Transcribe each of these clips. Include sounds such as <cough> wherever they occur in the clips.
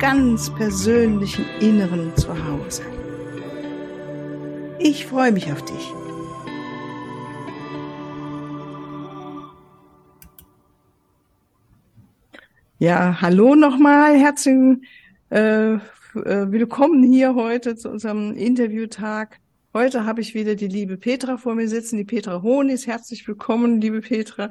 ganz persönlichen Inneren Zuhause. Ich freue mich auf dich. Ja, hallo nochmal, herzlichen äh, äh, willkommen hier heute zu unserem Interviewtag Heute habe ich wieder die liebe Petra vor mir sitzen, die Petra Honis. Herzlich willkommen, liebe Petra.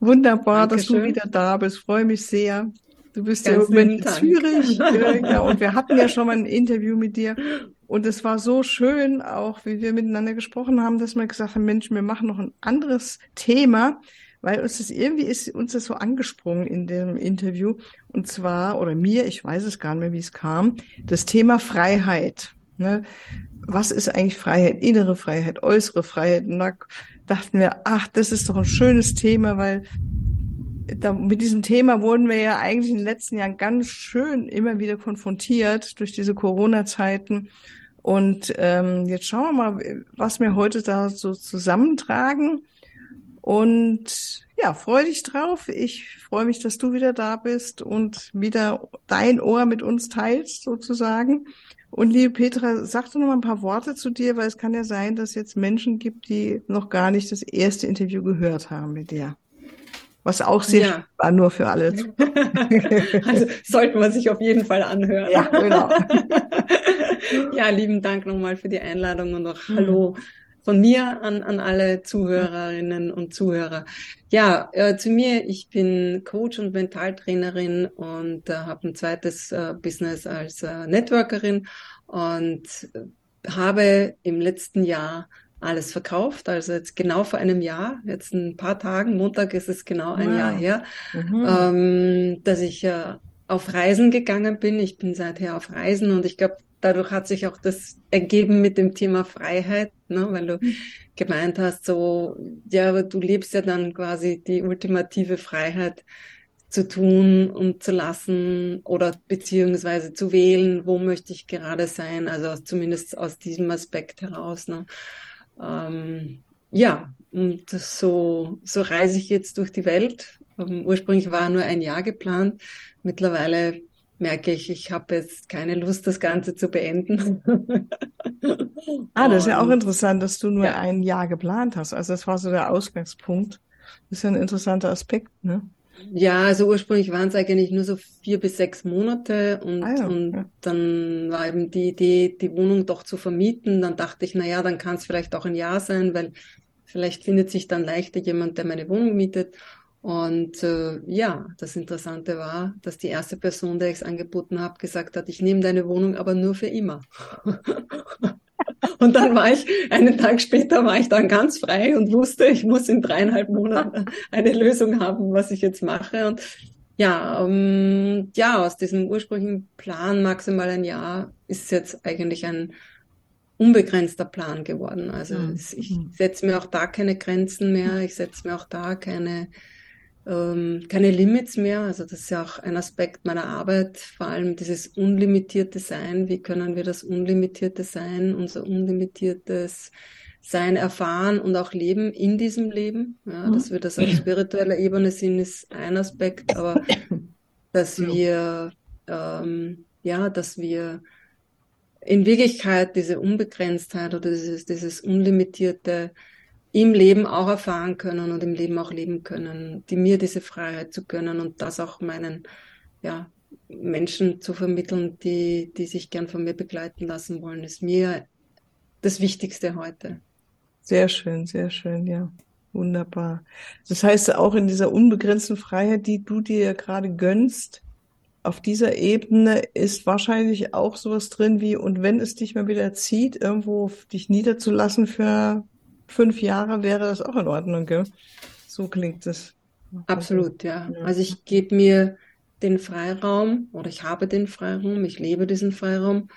Wunderbar, Dankeschön. dass du wieder da bist. Freue mich sehr. Du bist Ganz <laughs> ja in Zürich. ja, und wir hatten ja schon mal ein Interview mit dir. Und es war so schön, auch wie wir miteinander gesprochen haben, dass wir gesagt haben, Mensch, wir machen noch ein anderes Thema, weil uns das irgendwie ist uns das so angesprungen in dem Interview. Und zwar, oder mir, ich weiß es gar nicht mehr, wie es kam, das Thema Freiheit. Ne? was ist eigentlich Freiheit, innere Freiheit, äußere Freiheit? Und da dachten wir, ach, das ist doch ein schönes Thema, weil da, mit diesem Thema wurden wir ja eigentlich in den letzten Jahren ganz schön immer wieder konfrontiert durch diese Corona-Zeiten. Und ähm, jetzt schauen wir mal, was wir heute da so zusammentragen. Und ja, freue dich drauf. Ich freue mich, dass du wieder da bist und wieder dein Ohr mit uns teilst, sozusagen. Und liebe Petra, sag doch noch mal ein paar Worte zu dir, weil es kann ja sein, dass es jetzt Menschen gibt, die noch gar nicht das erste Interview gehört haben mit dir. Was auch sehr ja. war, nur für alle. <laughs> also sollten wir sich auf jeden Fall anhören. Ja, genau. <laughs> ja, lieben Dank nochmal für die Einladung und auch mhm. Hallo von mir an, an alle Zuhörerinnen und Zuhörer. Ja, äh, zu mir, ich bin Coach und Mentaltrainerin und äh, habe ein zweites äh, Business als äh, Networkerin und äh, habe im letzten Jahr alles verkauft, also jetzt genau vor einem Jahr, jetzt ein paar Tagen, Montag ist es genau ein wow. Jahr her, mhm. ähm, dass ich äh, auf Reisen gegangen bin. Ich bin seither auf Reisen und ich glaube, dadurch hat sich auch das ergeben mit dem Thema Freiheit, ne? weil du mhm. gemeint hast, so, ja, du lebst ja dann quasi die ultimative Freiheit zu tun und zu lassen oder beziehungsweise zu wählen, wo möchte ich gerade sein, also zumindest aus diesem Aspekt heraus. Ne? Ähm, ja, und so, so reise ich jetzt durch die Welt. Um, ursprünglich war nur ein Jahr geplant. Mittlerweile merke ich, ich habe jetzt keine Lust, das Ganze zu beenden. <laughs> ah, das ist ja auch interessant, dass du nur ja. ein Jahr geplant hast. Also das war so der Ausgangspunkt. Das ist ja ein interessanter Aspekt, ne? Ja, also ursprünglich waren es eigentlich nur so vier bis sechs Monate und, ah ja, und ja. dann war eben die Idee, die Wohnung doch zu vermieten. Dann dachte ich, na ja, dann kann es vielleicht auch ein Jahr sein, weil vielleicht findet sich dann leichter jemand, der meine Wohnung mietet. Und äh, ja, das Interessante war, dass die erste Person, der ich es angeboten habe, gesagt hat, ich nehme deine Wohnung aber nur für immer. <laughs> und dann war ich, einen Tag später war ich dann ganz frei und wusste, ich muss in dreieinhalb Monaten eine Lösung haben, was ich jetzt mache. Und ja, ähm, ja, aus diesem ursprünglichen Plan maximal ein Jahr ist jetzt eigentlich ein unbegrenzter Plan geworden. Also mhm. ich setze mir auch da keine Grenzen mehr, ich setze mir auch da keine ähm, keine Limits mehr. Also das ist ja auch ein Aspekt meiner Arbeit, vor allem dieses unlimitierte Sein. Wie können wir das unlimitierte Sein, unser unlimitiertes Sein erfahren und auch leben in diesem Leben? Ja, mhm. dass wir das auf spiritueller Ebene sind, ist ein Aspekt, aber dass wir, ähm, ja, dass wir in Wirklichkeit diese Unbegrenztheit oder dieses, dieses unlimitierte im Leben auch erfahren können und im Leben auch leben können, die mir diese Freiheit zu gönnen und das auch meinen ja, Menschen zu vermitteln, die, die sich gern von mir begleiten lassen wollen, ist mir das Wichtigste heute. Sehr schön, sehr schön, ja. Wunderbar. Das heißt, auch in dieser unbegrenzten Freiheit, die du dir gerade gönnst, auf dieser Ebene ist wahrscheinlich auch sowas drin wie, und wenn es dich mal wieder zieht, irgendwo dich niederzulassen für fünf Jahre wäre das auch in Ordnung, gell? So klingt es. Absolut, ja. Also ich gebe mir den Freiraum oder ich habe den Freiraum, ich lebe diesen Freiraum,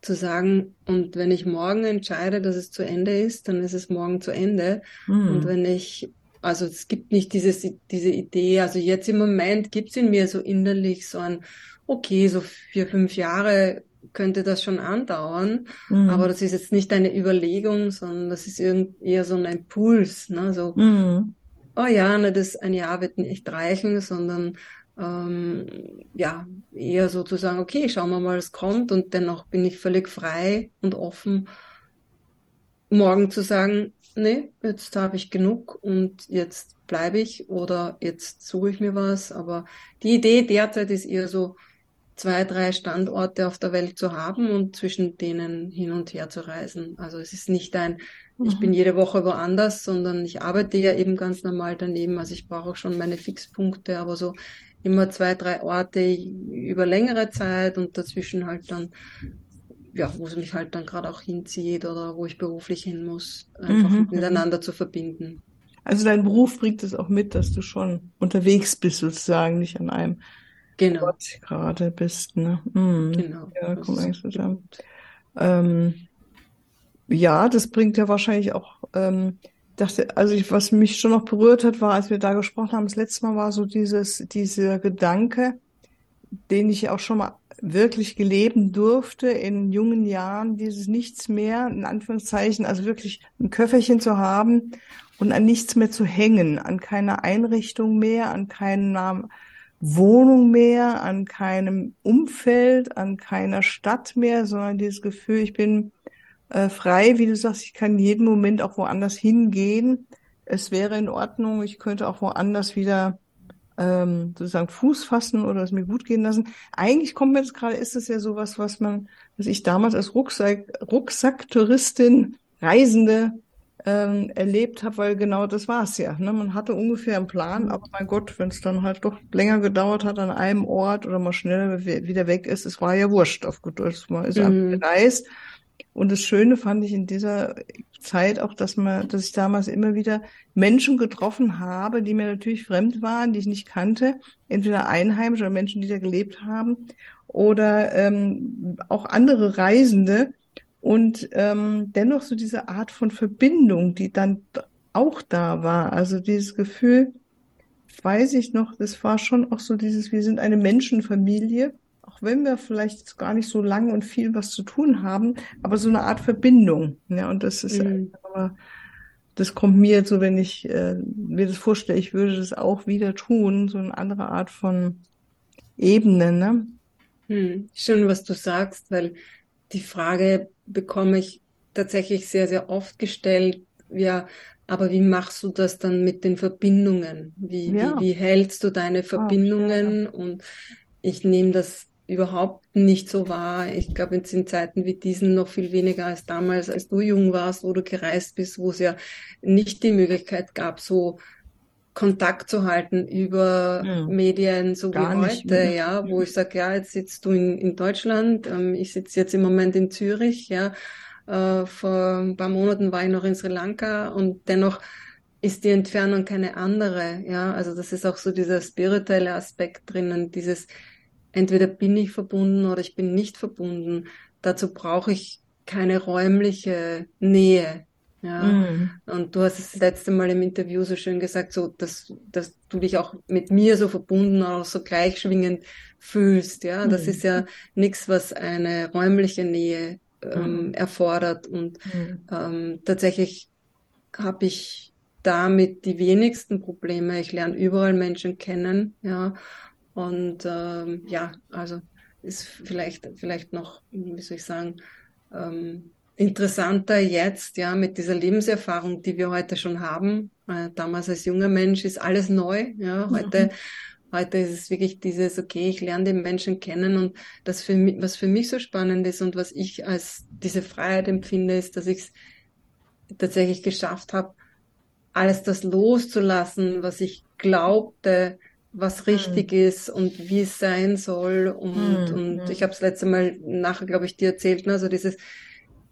zu sagen, und wenn ich morgen entscheide, dass es zu Ende ist, dann ist es morgen zu Ende. Mhm. Und wenn ich, also es gibt nicht dieses, diese Idee, also jetzt im Moment gibt es in mir so innerlich so ein, okay, so vier, fünf Jahre könnte das schon andauern, mhm. aber das ist jetzt nicht eine Überlegung, sondern das ist eher so ein Impuls, ne? so, mhm. oh ja, ne, das ein Jahr wird nicht reichen, sondern ähm, ja, eher sozusagen, okay, schauen wir mal, was kommt und dennoch bin ich völlig frei und offen, morgen zu sagen, nee, jetzt habe ich genug und jetzt bleibe ich oder jetzt suche ich mir was. Aber die Idee derzeit ist eher so, zwei, drei Standorte auf der Welt zu haben und zwischen denen hin und her zu reisen. Also es ist nicht ein, mhm. ich bin jede Woche woanders, sondern ich arbeite ja eben ganz normal daneben. Also ich brauche auch schon meine Fixpunkte, aber so immer zwei, drei Orte über längere Zeit und dazwischen halt dann, ja, wo es mich halt dann gerade auch hinzieht oder wo ich beruflich hin muss, einfach mhm. miteinander zu verbinden. Also dein Beruf bringt es auch mit, dass du schon unterwegs bist sozusagen, nicht an einem genau. Gerade bist. Ne? Mhm. Genau. Ja, kommt eigentlich zusammen. Ähm, ja, das bringt ja wahrscheinlich auch ähm, dachte, also ich, was mich schon noch berührt hat, war, als wir da gesprochen haben, das letzte Mal war so dieses, dieser Gedanke, den ich auch schon mal wirklich geleben durfte in jungen Jahren, dieses Nichts mehr, in Anführungszeichen, also wirklich ein Köfferchen zu haben und an nichts mehr zu hängen, an keine Einrichtung mehr, an keiner Wohnung mehr, an keinem Umfeld, an keiner Stadt mehr, sondern dieses Gefühl, ich bin äh, frei, wie du sagst, ich kann jeden Moment auch woanders hingehen. Es wäre in Ordnung, ich könnte auch woanders wieder ähm, sozusagen Fuß fassen oder es mir gut gehen lassen. Eigentlich kommt mir jetzt gerade, ist es ja sowas, was man, was ich damals als Rucksack, Rucksacktouristin, Reisende ähm, erlebt habe, weil genau das war es ja. Ne? Man hatte ungefähr einen Plan, aber mein Gott, wenn es dann halt doch länger gedauert hat an einem Ort oder mal schneller wieder weg ist, es war ja wurscht auf gut Deutsch. Man ist mhm. einfach gereist und das Schöne fand ich in dieser Zeit auch, dass man, dass ich damals immer wieder Menschen getroffen habe, die mir natürlich fremd waren, die ich nicht kannte, entweder Einheimische oder Menschen, die da gelebt haben, oder ähm, auch andere Reisende. Und ähm, dennoch so diese Art von Verbindung, die dann auch da war. Also dieses Gefühl, weiß ich noch, das war schon auch so dieses, wir sind eine Menschenfamilie auch wenn wir vielleicht gar nicht so lang und viel was zu tun haben, aber so eine Art Verbindung. Ja, und das ist mhm. aber das kommt mir jetzt so, wenn ich äh, mir das vorstelle, ich würde das auch wieder tun, so eine andere Art von Ebene, ne? Hm, schön, was du sagst, weil die Frage bekomme ich tatsächlich sehr, sehr oft gestellt. Ja, aber wie machst du das dann mit den Verbindungen? Wie, ja. wie, wie hältst du deine Verbindungen? Oh. Und ich nehme das überhaupt nicht so war. Ich glaube, jetzt in Zeiten wie diesen noch viel weniger als damals, als du jung warst, wo du gereist bist, wo es ja nicht die Möglichkeit gab, so Kontakt zu halten über ja, Medien, so wie heute, ja, wo ich sage, ja, jetzt sitzt du in, in Deutschland, ähm, ich sitze jetzt im Moment in Zürich, ja, äh, vor ein paar Monaten war ich noch in Sri Lanka und dennoch ist die Entfernung keine andere, ja, also das ist auch so dieser spirituelle Aspekt drinnen, dieses entweder bin ich verbunden oder ich bin nicht verbunden. Dazu brauche ich keine räumliche Nähe. Ja. Mhm. Und du hast es das letzte Mal im Interview so schön gesagt, so dass, dass du dich auch mit mir so verbunden, auch so gleichschwingend fühlst. Ja, mhm. das ist ja nichts, was eine räumliche Nähe ähm, mhm. erfordert. Und mhm. ähm, tatsächlich habe ich damit die wenigsten Probleme. Ich lerne überall Menschen kennen, ja. Und ähm, ja, also ist vielleicht, vielleicht noch, wie soll ich sagen, ähm, interessanter jetzt, ja, mit dieser Lebenserfahrung, die wir heute schon haben. Äh, damals als junger Mensch ist alles neu, ja, heute, mhm. heute ist es wirklich dieses, okay, ich lerne den Menschen kennen und das für mich, was für mich so spannend ist und was ich als diese Freiheit empfinde, ist, dass ich es tatsächlich geschafft habe, alles das loszulassen, was ich glaubte, was richtig mhm. ist und wie es sein soll. Und, mhm. und ich habe es letzte Mal nachher, glaube ich, dir erzählt, ne? also dieses,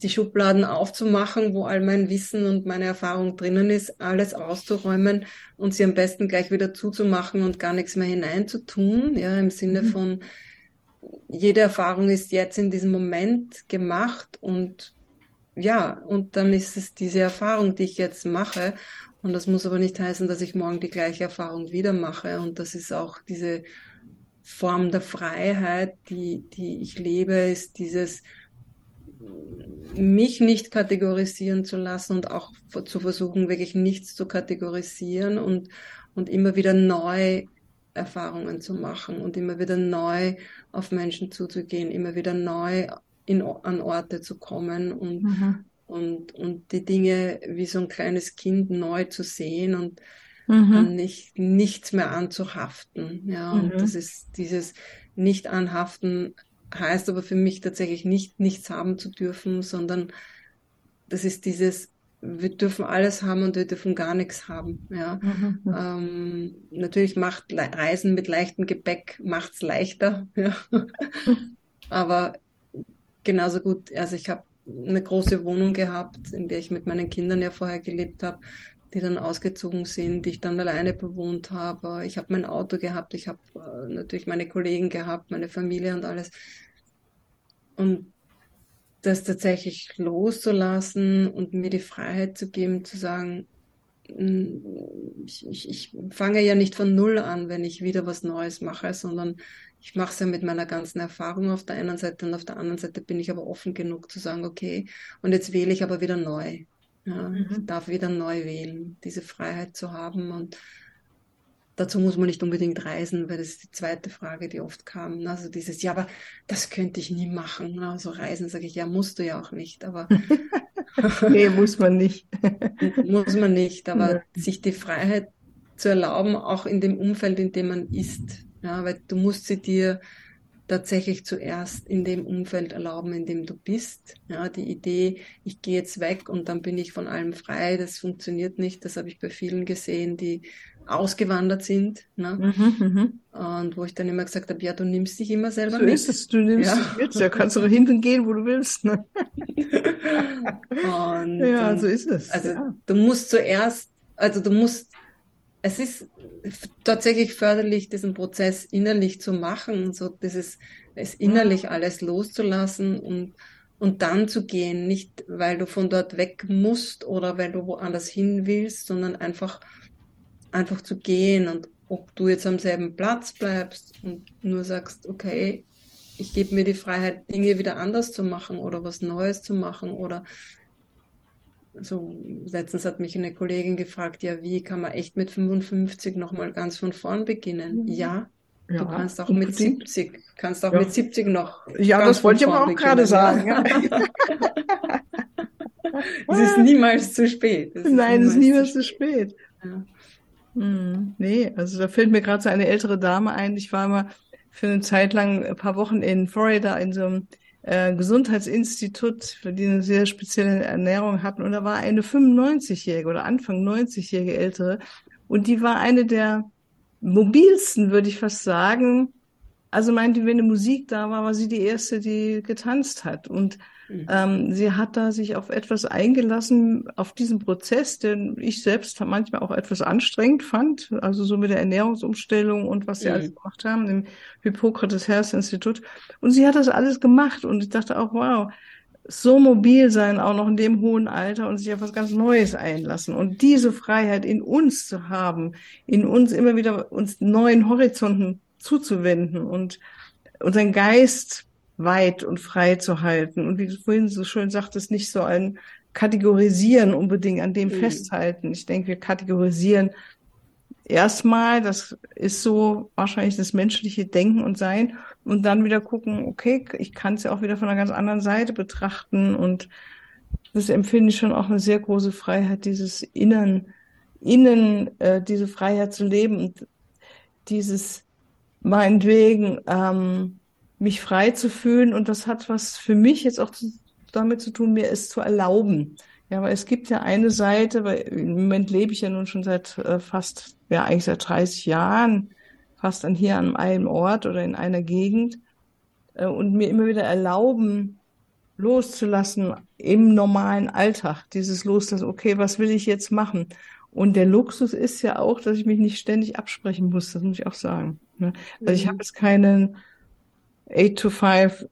die Schubladen aufzumachen, wo all mein Wissen und meine Erfahrung drinnen ist, alles auszuräumen und sie am besten gleich wieder zuzumachen und gar nichts mehr hineinzutun, ja, im Sinne mhm. von, jede Erfahrung ist jetzt in diesem Moment gemacht und ja, und dann ist es diese Erfahrung, die ich jetzt mache. Und das muss aber nicht heißen, dass ich morgen die gleiche Erfahrung wieder mache. Und das ist auch diese Form der Freiheit, die, die ich lebe, ist dieses, mich nicht kategorisieren zu lassen und auch zu versuchen, wirklich nichts zu kategorisieren und, und immer wieder neu Erfahrungen zu machen und immer wieder neu auf Menschen zuzugehen, immer wieder neu in, an Orte zu kommen und, mhm. und, und die Dinge wie so ein kleines Kind neu zu sehen und mhm. nicht, nichts mehr anzuhaften. Ja, mhm. und das ist dieses Nicht-Anhaften heißt aber für mich tatsächlich nicht, nichts haben zu dürfen, sondern das ist dieses wir dürfen alles haben und wir dürfen gar nichts haben. Ja. Mhm. Ähm, natürlich macht Reisen mit leichtem Gepäck macht's leichter. <laughs> Ja. Aber genauso gut, also ich habe eine große Wohnung gehabt, in der ich mit meinen Kindern ja vorher gelebt habe, die dann ausgezogen sind, die ich dann alleine bewohnt habe. Ich habe mein Auto gehabt, ich habe äh, natürlich meine Kollegen gehabt, meine Familie und alles. Und das tatsächlich loszulassen und mir die Freiheit zu geben, zu sagen, ich, ich, ich fange ja nicht von Null an, wenn ich wieder was Neues mache, sondern ich mache es ja mit meiner ganzen Erfahrung auf der einen Seite und auf der anderen Seite bin ich aber offen genug zu sagen, okay, und jetzt wähle ich aber wieder neu. Ja, mhm. Ich darf wieder neu wählen, diese Freiheit zu haben und dazu muss man nicht unbedingt reisen, weil das ist die zweite Frage, die oft kam. Also dieses, ja, aber das könnte ich nie machen. Also reisen sage ich, ja, musst du ja auch nicht, aber <laughs> nee, muss man nicht. <laughs> muss man nicht, aber ja. sich die Freiheit zu erlauben, auch in dem Umfeld, in dem man ist. Ja, weil du musst sie dir tatsächlich zuerst in dem Umfeld erlauben, in dem du bist. Ja, die Idee, ich gehe jetzt weg und dann bin ich von allem frei, das funktioniert nicht. Das habe ich bei vielen gesehen, die ausgewandert sind. Ne? Mhm, mhm. und wo ich dann immer gesagt habe, ja, du nimmst dich immer selber so mit. Ist es, du nimmst ja. dich mit. Ja, kannst du doch hinten gehen, wo du willst. Ne? <laughs> und, ja, so ist es. Also ja. du musst zuerst, also du musst es ist tatsächlich förderlich, diesen Prozess innerlich zu machen, so dieses, es innerlich mhm. alles loszulassen und, und dann zu gehen, nicht weil du von dort weg musst oder weil du woanders hin willst, sondern einfach, einfach zu gehen und ob du jetzt am selben Platz bleibst und nur sagst, okay, ich gebe mir die Freiheit, Dinge wieder anders zu machen oder was Neues zu machen oder so letztens hat mich eine Kollegin gefragt, ja, wie kann man echt mit 55 nochmal ganz von vorn beginnen? Mhm. Ja, ja, du kannst auch unbedingt. mit 70, kannst auch ja. mit 70 noch. Ja, das wollte ich aber auch beginnen. gerade sagen. <laughs> Es ist niemals zu spät. Es Nein, es ist niemals zu spät. Ja. Hm, nee, also da fällt mir gerade so eine ältere Dame ein. Ich war mal für eine Zeit lang ein paar Wochen in Florida in so einem äh, Gesundheitsinstitut, für die eine sehr spezielle Ernährung hatten. Und da war eine 95-jährige oder Anfang 90-jährige Ältere. Und die war eine der mobilsten, würde ich fast sagen. Also meinte, wenn eine Musik da war, war sie die erste, die getanzt hat. Und Mhm. Ähm, sie hat da sich auf etwas eingelassen, auf diesen Prozess, den ich selbst manchmal auch etwas anstrengend fand, also so mit der Ernährungsumstellung und was sie mhm. alles gemacht haben im Hippokrates Health Institut. Und sie hat das alles gemacht und ich dachte auch, wow, so mobil sein, auch noch in dem hohen Alter und sich auf was ganz Neues einlassen. Und diese Freiheit in uns zu haben, in uns immer wieder uns neuen Horizonten zuzuwenden und unseren Geist weit und frei zu halten. Und wie du vorhin so schön sagtest, nicht so ein Kategorisieren unbedingt an dem mhm. festhalten. Ich denke, wir kategorisieren erstmal, das ist so wahrscheinlich das menschliche Denken und Sein und dann wieder gucken, okay, ich kann es ja auch wieder von einer ganz anderen Seite betrachten und das empfinde ich schon auch eine sehr große Freiheit, dieses Innern, innen äh, diese Freiheit zu leben und dieses meinetwegen ähm, mich frei zu fühlen. Und das hat was für mich jetzt auch zu, damit zu tun, mir es zu erlauben. Ja, weil es gibt ja eine Seite, weil im Moment lebe ich ja nun schon seit äh, fast, ja eigentlich seit 30 Jahren, fast an hier an einem Ort oder in einer Gegend äh, und mir immer wieder erlauben, loszulassen im normalen Alltag. Dieses Loslassen, okay, was will ich jetzt machen? Und der Luxus ist ja auch, dass ich mich nicht ständig absprechen muss, das muss ich auch sagen. Ne? Also ich mhm. habe jetzt keinen 8 to 5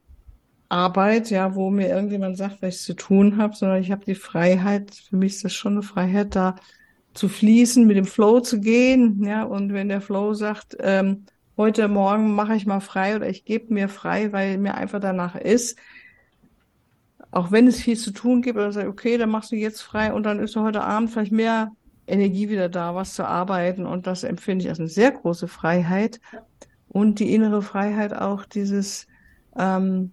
Arbeit, ja, wo mir irgendjemand sagt, was ich zu tun habe, sondern ich habe die Freiheit, für mich ist das schon eine Freiheit, da zu fließen, mit dem Flow zu gehen, ja, und wenn der Flow sagt, ähm, heute Morgen mache ich mal frei oder ich gebe mir frei, weil mir einfach danach ist, auch wenn es viel zu tun gibt, oder sage, okay, dann machst du jetzt frei und dann ist heute Abend vielleicht mehr Energie wieder da, was zu arbeiten. Und das empfinde ich als eine sehr große Freiheit und die innere Freiheit auch dieses ähm,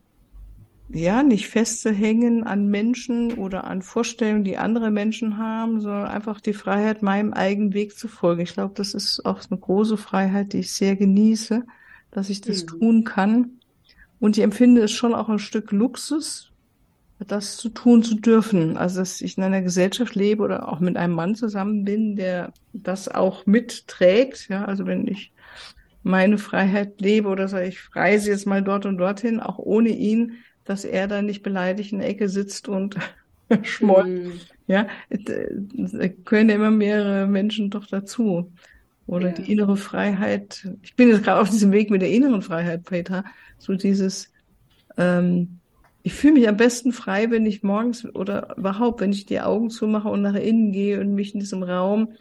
ja, nicht festzuhängen an Menschen oder an Vorstellungen, die andere Menschen haben, sondern einfach die Freiheit, meinem eigenen Weg zu folgen. Ich glaube, das ist auch eine große Freiheit, die ich sehr genieße, dass ich das mhm. tun kann. Und ich empfinde es schon auch ein Stück Luxus, das zu tun zu dürfen. Also, dass ich in einer Gesellschaft lebe oder auch mit einem Mann zusammen bin, der das auch mitträgt. Ja, also wenn ich meine Freiheit lebe oder sage, ich reise jetzt mal dort und dorthin, auch ohne ihn, dass er da nicht beleidigt in der Ecke sitzt und <laughs> schmollt. Mm. Ja, da können ja immer mehrere Menschen doch dazu. Oder ja. die innere Freiheit. Ich bin jetzt gerade auf diesem Weg mit der inneren Freiheit, Peter. So dieses, ähm, ich fühle mich am besten frei, wenn ich morgens oder überhaupt, wenn ich die Augen zumache und nach innen gehe und mich in diesem Raum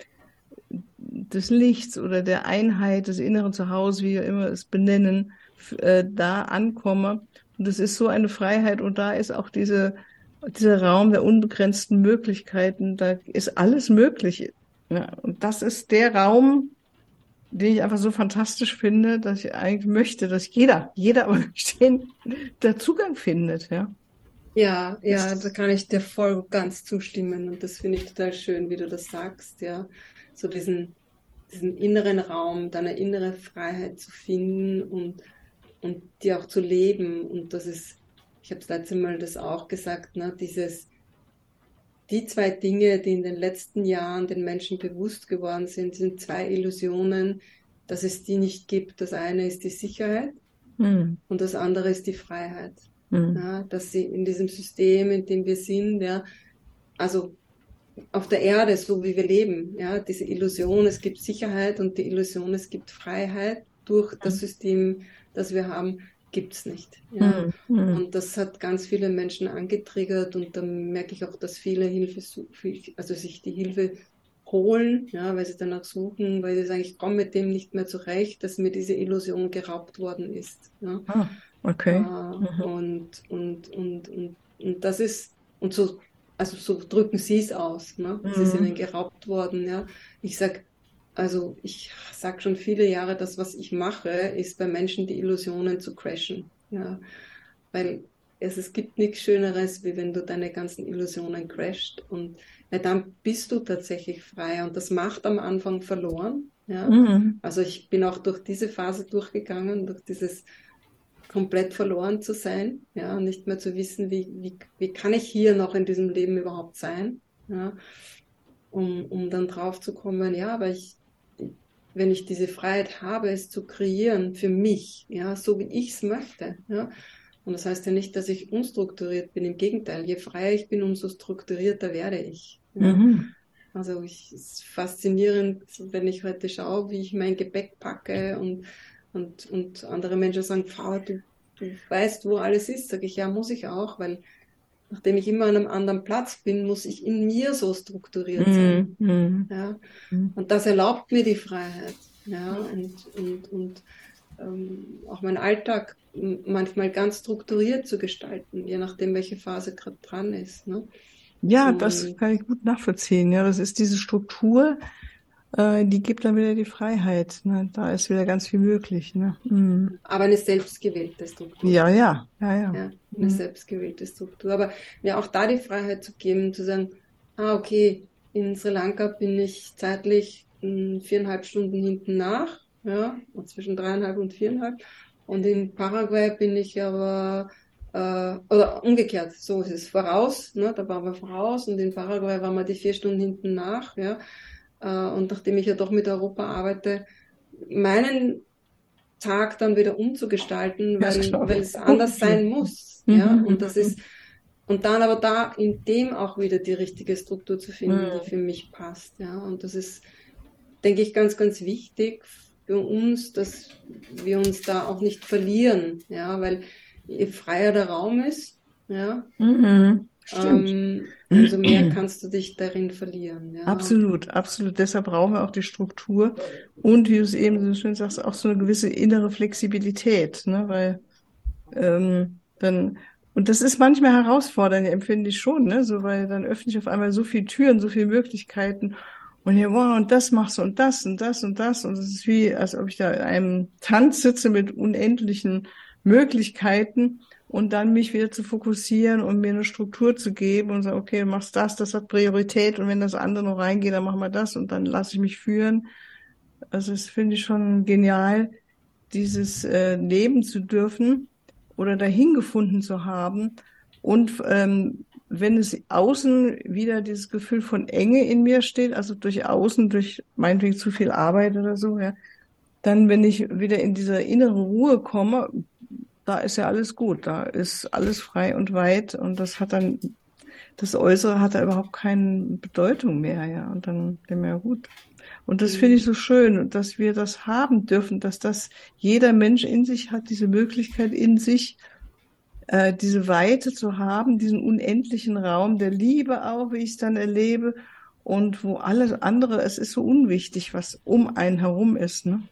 des Lichts oder der Einheit des inneren Zuhause, wie wir immer es benennen, äh, da ankomme und es ist so eine Freiheit und da ist auch diese, dieser Raum der unbegrenzten Möglichkeiten, da ist alles möglich. Ja, und das ist der Raum, den ich einfach so fantastisch finde, dass ich eigentlich möchte, dass jeder, jeder aber <laughs> den, der Zugang findet, ja. Ja, ja, da kann ich dir voll ganz zustimmen und das finde ich total schön, wie du das sagst, ja. So diesen, diesen inneren Raum, deine innere Freiheit zu finden und und die auch zu leben. Und das ist, ich habe das letzte Mal das auch gesagt, ne, dieses, die zwei Dinge, die in den letzten Jahren den Menschen bewusst geworden sind, sind zwei Illusionen, dass es die nicht gibt. Das eine ist die Sicherheit mhm. und das andere ist die Freiheit. Mhm. Ja, dass sie in diesem System, in dem wir sind, ja, also auf der Erde, so wie wir leben, ja, diese Illusion, es gibt Sicherheit und die Illusion, es gibt Freiheit durch das hm. System das wir haben, gibt es nicht. Ja. Mhm. Und das hat ganz viele Menschen angetriggert und da merke ich auch, dass viele Hilfe, also sich die Hilfe holen, ja, weil sie danach suchen, weil sie sagen, ich komme mit dem nicht mehr zurecht, dass mir diese Illusion geraubt worden ist. Ja. Ah, okay. Äh, mhm. und, und, und, und, und das ist, und so, also so drücken sie es aus. Ne? Mhm. Sie sind ihnen geraubt worden. Ja. Ich sage, also ich sage schon viele Jahre, das, was ich mache, ist bei Menschen die Illusionen zu crashen. Ja, weil es, es gibt nichts Schöneres, wie wenn du deine ganzen Illusionen crasht und ja, dann bist du tatsächlich frei und das macht am Anfang verloren. Ja? Mhm. Also ich bin auch durch diese Phase durchgegangen, durch dieses komplett verloren zu sein, ja, nicht mehr zu wissen, wie, wie, wie kann ich hier noch in diesem Leben überhaupt sein, ja, um, um dann drauf zu kommen, ja, aber ich, wenn ich diese Freiheit habe, es zu kreieren für mich, ja, so wie ich es möchte, ja. Und das heißt ja nicht, dass ich unstrukturiert bin. Im Gegenteil, je freier ich bin, umso strukturierter werde ich. Ja. Mhm. Also ich, es ist faszinierend, wenn ich heute schaue, wie ich mein Gepäck packe und, und, und andere Menschen sagen, Frau, du, du weißt, wo alles ist. Sage ich, ja, muss ich auch, weil nachdem ich immer an einem anderen Platz bin, muss ich in mir so strukturiert mhm, sein. Mm, ja? Mm. Und das erlaubt mir die Freiheit. Ja? Und, und, und ähm, auch meinen Alltag manchmal ganz strukturiert zu gestalten, je nachdem, welche Phase gerade dran ist. Ne? Ja, und, das kann ich gut nachvollziehen. Ja, das ist diese Struktur, äh, die gibt dann wieder die Freiheit. Ne? Da ist wieder ganz viel möglich. Ne? Mhm. Aber eine selbstgewählte Struktur. Ja, ja, ja, ja. ja eine mhm. selbstgewählte Struktur. Aber mir auch da die Freiheit zu geben, zu sagen, ah, okay, in Sri Lanka bin ich zeitlich hm, viereinhalb Stunden hinten nach, ja, zwischen dreieinhalb und viereinhalb. Und in Paraguay bin ich aber äh, oder umgekehrt, so ist es voraus, ne, da waren wir voraus und in Paraguay waren wir die vier Stunden hinten nach, ja. Äh, und nachdem ich ja doch mit Europa arbeite, meinen Tag dann wieder umzugestalten, weil, weil es anders <laughs> sein muss. Mhm. Ja, und das ist, und dann aber da in dem auch wieder die richtige Struktur zu finden, mhm. die für mich passt. Ja, und das ist, denke ich, ganz, ganz wichtig für uns, dass wir uns da auch nicht verlieren. Ja, weil je freier der Raum ist, ja, mhm. ähm, umso mehr kannst du dich darin verlieren. Ja. Absolut, absolut. Deshalb brauchen wir auch die Struktur und, wie du es eben so schön sagst, auch so eine gewisse innere Flexibilität, ne? weil ähm, dann und das ist manchmal herausfordernd, empfinde ich schon, ne? So, weil dann öffne ich auf einmal so viele Türen, so viele Möglichkeiten. Und hier, wow, und das machst du und das und das und das. Und es ist wie, als ob ich da in einem Tanz sitze mit unendlichen Möglichkeiten und dann mich wieder zu fokussieren und mir eine Struktur zu geben und sagen, okay, machst das, das hat Priorität und wenn das andere noch reingeht, dann machen wir das und dann lasse ich mich führen. Also das finde ich schon genial, dieses äh, leben zu dürfen oder dahin gefunden zu haben. Und ähm, wenn es außen wieder dieses Gefühl von Enge in mir steht, also durch außen, durch meinetwegen zu viel Arbeit oder so, ja, dann, wenn ich wieder in diese innere Ruhe komme, da ist ja alles gut, da ist alles frei und weit und das hat dann, das Äußere hat da überhaupt keine Bedeutung mehr, ja, und dann dem ja gut. Und das finde ich so schön, dass wir das haben dürfen, dass das jeder Mensch in sich hat, diese Möglichkeit in sich, äh, diese Weite zu haben, diesen unendlichen Raum der Liebe auch, wie ich es dann erlebe, und wo alles andere, es ist so unwichtig, was um einen herum ist. Ne?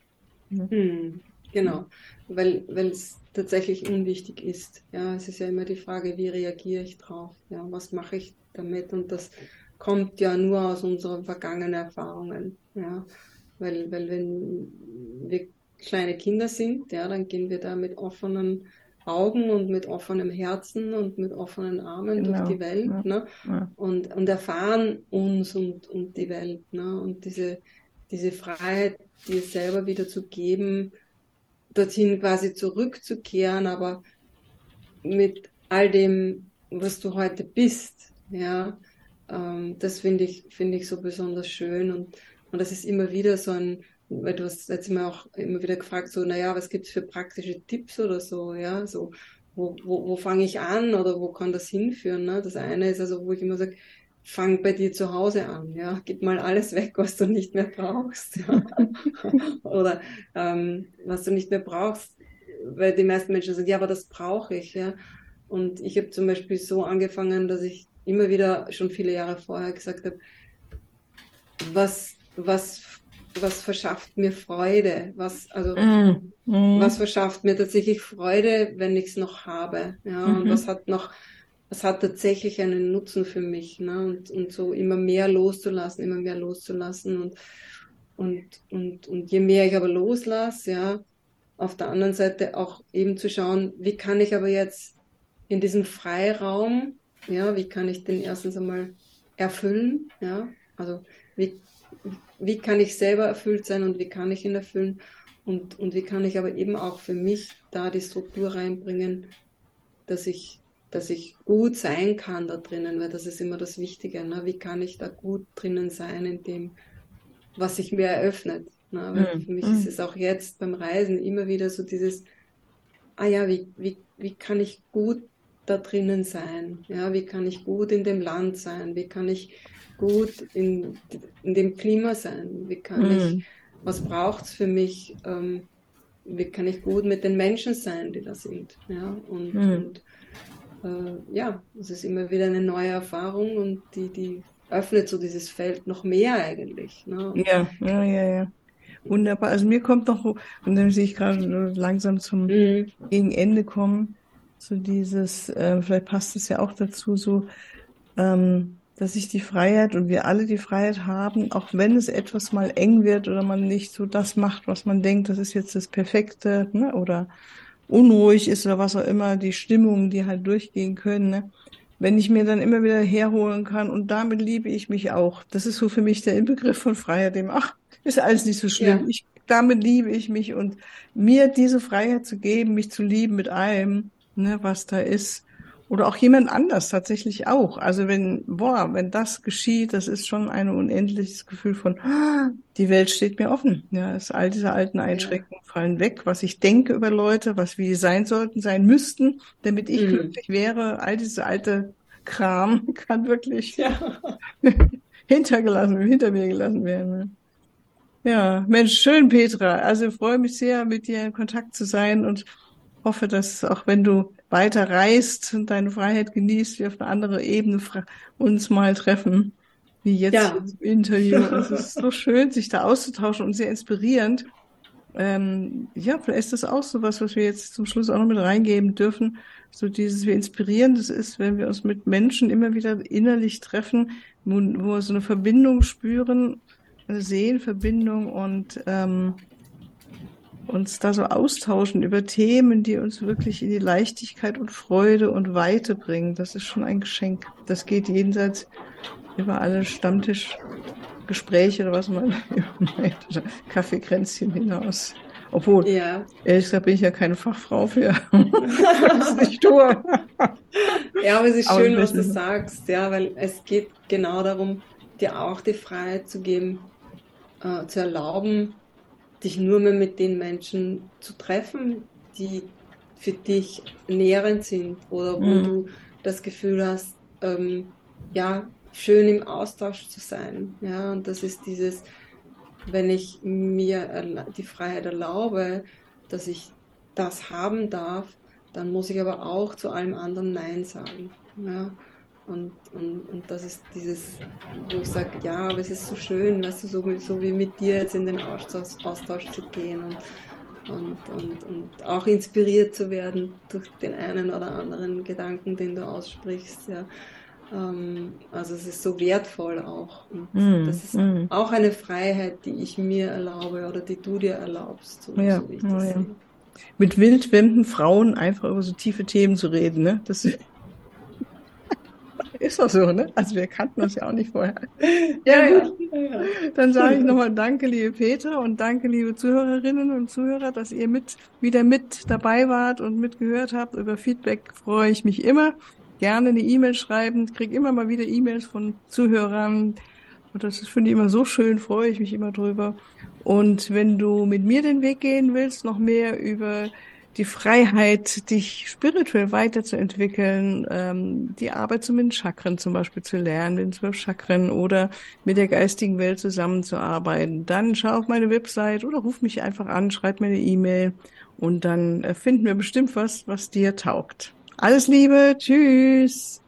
Hm, genau, weil es tatsächlich unwichtig ist. Ja, es ist ja immer die Frage, wie reagiere ich drauf? Ja, was mache ich damit? Und das kommt ja nur aus unseren vergangenen Erfahrungen. Ja? Weil, weil wenn wir kleine Kinder sind, ja, dann gehen wir da mit offenen Augen und mit offenem Herzen und mit offenen Armen genau. durch die Welt ja. Ne? Ja. Und, und erfahren uns und, und die Welt. Ne? Und diese, diese Freiheit, dir selber wieder zu geben, dorthin quasi zurückzukehren, aber mit all dem, was du heute bist, ja, ähm, das finde ich, finde ich so besonders schön und, und das ist immer wieder so ein, weil du hast jetzt immer auch immer wieder gefragt, so, naja, was gibt's für praktische Tipps oder so, ja, so, wo, wo, wo fange ich an oder wo kann das hinführen? Ne? Das eine ist also, wo ich immer sage, fang bei dir zu Hause an, ja, gib mal alles weg, was du nicht mehr brauchst, ja. <laughs> oder ähm, was du nicht mehr brauchst, weil die meisten Menschen sagen, ja, aber das brauche ich, ja. Und ich habe zum Beispiel so angefangen, dass ich immer wieder schon viele Jahre vorher gesagt habe, was, was, was verschafft mir Freude? Was, also, mm, mm. was verschafft mir tatsächlich Freude, wenn ich es noch habe? Ja, mm -hmm. und was hat noch, was hat tatsächlich einen Nutzen für mich? Ne? Und, und so immer mehr loszulassen, immer mehr loszulassen und, und, und, und je mehr ich aber loslasse, ja, auf der anderen Seite auch eben zu schauen, wie kann ich aber jetzt in diesem Freiraum ja, wie kann ich den erstens einmal erfüllen? Ja, also wie, wie kann ich selber erfüllt sein und wie kann ich ihn erfüllen? Und, und wie kann ich aber eben auch für mich da die Struktur reinbringen, dass ich, dass ich gut sein kann da drinnen, weil das ist immer das Wichtige. Ne? Wie kann ich da gut drinnen sein in dem, was sich mir eröffnet? Ne? Mhm. für mich ist mhm. es auch jetzt beim Reisen immer wieder so dieses, ah ja, wie, wie, wie kann ich gut da drinnen sein? Ja, wie kann ich gut in dem Land sein? Wie kann ich gut in, in dem Klima sein? Wie kann mhm. ich, was braucht es für mich? Ähm, wie kann ich gut mit den Menschen sein, die da sind? Ja, und, mhm. und äh, ja, es ist immer wieder eine neue Erfahrung und die, die öffnet so dieses Feld noch mehr eigentlich. Ne? Ja, ja, ja, ja. Wunderbar. Also mir kommt noch, und dann sehe ich gerade langsam zum mhm. Gegenende kommen, so dieses, äh, vielleicht passt es ja auch dazu, so, ähm, dass ich die Freiheit und wir alle die Freiheit haben, auch wenn es etwas mal eng wird oder man nicht so das macht, was man denkt, das ist jetzt das Perfekte, ne, oder unruhig ist oder was auch immer, die Stimmungen, die halt durchgehen können, ne, wenn ich mir dann immer wieder herholen kann und damit liebe ich mich auch. Das ist so für mich der Inbegriff von Freiheit, dem, ach, ist alles nicht so schlimm. Ja. Ich, damit liebe ich mich und mir diese Freiheit zu geben, mich zu lieben mit allem, ne, was da ist. Oder auch jemand anders tatsächlich auch. Also wenn, boah, wenn das geschieht, das ist schon ein unendliches Gefühl von, ah, die Welt steht mir offen. Ja, es, all diese alten Einschränkungen ja. fallen weg, was ich denke über Leute, was wie sie sein sollten, sein müssten, damit ich mhm. glücklich wäre. All diese alte Kram <laughs> kann wirklich ja. <laughs> hintergelassen, hinter mir gelassen werden. Ne? Ja, Mensch, schön, Petra. Also ich freue mich sehr, mit dir in Kontakt zu sein und hoffe, dass auch wenn du weiter reist und deine Freiheit genießt, wir auf eine andere Ebene uns mal treffen, wie jetzt ja. im Interview. Es ist so schön, sich da auszutauschen und sehr inspirierend. Ähm, ja, vielleicht ist das auch so was, was wir jetzt zum Schluss auch noch mit reingeben dürfen. So dieses, wie inspirierend es ist, wenn wir uns mit Menschen immer wieder innerlich treffen, wo, wo wir so eine Verbindung spüren, eine Seelenverbindung und ähm, uns da so austauschen über Themen, die uns wirklich in die Leichtigkeit und Freude und Weite bringen. Das ist schon ein Geschenk. Das geht jenseits über alle Stammtischgespräche oder was man <laughs> meint, Kaffeekränzchen hinaus. Obwohl, ja. ehrlich gesagt bin ich ja keine Fachfrau für. <laughs> das ist nicht tue. ja, aber es ist aber schön, was du sagst, ja, weil es geht genau darum, dir auch die Freiheit zu geben, äh, zu erlauben, dich nur mehr mit den Menschen zu treffen, die für dich nährend sind oder wo mhm. du das Gefühl hast, ähm, ja, schön im Austausch zu sein. Ja, und das ist dieses, wenn ich mir die Freiheit erlaube, dass ich das haben darf, dann muss ich aber auch zu allem anderen Nein sagen. Ja. Und, und, und das ist dieses, wo ich sage, ja, aber es ist so schön, weißt du, so, so wie mit dir jetzt in den Austausch, Austausch zu gehen und, und, und, und auch inspiriert zu werden durch den einen oder anderen Gedanken, den du aussprichst. Ja. Ähm, also es ist so wertvoll auch. Und mm, das ist mm. auch eine Freiheit, die ich mir erlaube oder die du dir erlaubst, so, ja, so wie ich das oh, ja. sehe. Mit wildwemden Frauen einfach über so tiefe Themen zu reden, ne? Das ist <laughs> doch so, ne? Also wir kannten uns ja auch nicht vorher. Ja, ja. ja. Dann sage ich nochmal Danke, liebe Peter, und danke, liebe Zuhörerinnen und Zuhörer, dass ihr mit wieder mit dabei wart und mitgehört habt. Über Feedback freue ich mich immer gerne eine E-Mail schreiben. Ich kriege immer mal wieder E-Mails von Zuhörern. Und das finde ich immer so schön, freue ich mich immer drüber. Und wenn du mit mir den Weg gehen willst, noch mehr über die Freiheit, dich spirituell weiterzuentwickeln, ähm, die Arbeit zu den Chakren zum Beispiel zu lernen, den zwölf Chakren oder mit der geistigen Welt zusammenzuarbeiten, dann schau auf meine Website oder ruf mich einfach an, schreib mir eine E-Mail und dann finden wir bestimmt was, was dir taugt. Alles Liebe, tschüss.